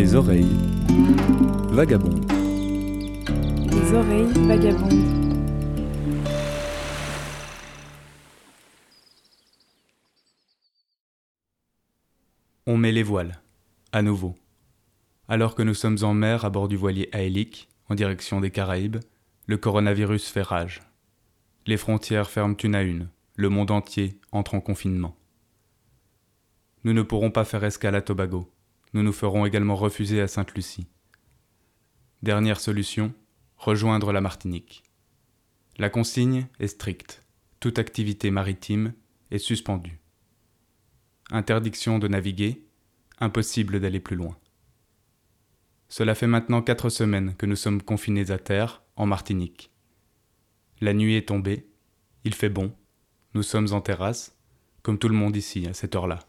Les oreilles vagabondes. Les oreilles vagabondes. On met les voiles, à nouveau. Alors que nous sommes en mer à bord du voilier Aélique, en direction des Caraïbes, le coronavirus fait rage. Les frontières ferment une à une, le monde entier entre en confinement. Nous ne pourrons pas faire escale à Tobago, nous nous ferons également refuser à Sainte-Lucie. Dernière solution, rejoindre la Martinique. La consigne est stricte, toute activité maritime est suspendue. Interdiction de naviguer, impossible d'aller plus loin. Cela fait maintenant quatre semaines que nous sommes confinés à terre, en Martinique. La nuit est tombée, il fait bon, nous sommes en terrasse, comme tout le monde ici à cette heure-là.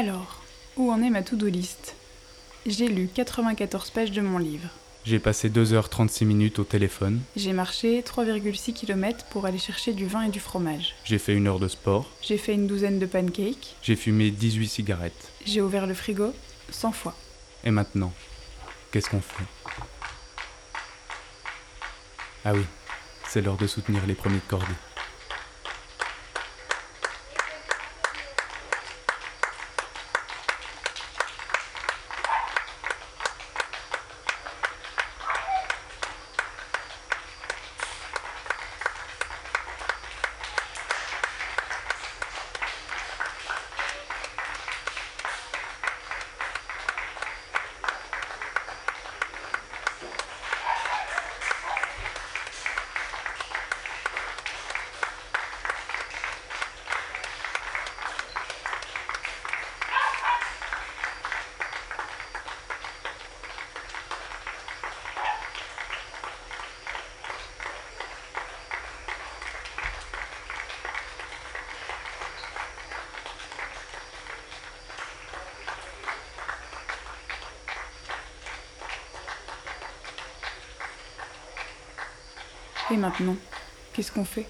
Alors, où en est ma to-do list? J'ai lu 94 pages de mon livre. J'ai passé 2h36 minutes au téléphone, J'ai marché 3,6 km pour aller chercher du vin et du fromage. j'ai fait une heure de sport, J'ai fait une douzaine de pancakes. j'ai fumé 18 cigarettes. J'ai ouvert le frigo 100 fois. Et maintenant, qu'est-ce qu'on fait? Ah oui, c'est l'heure de soutenir les premiers de cordée. Maintenant, qu'est-ce qu'on fait?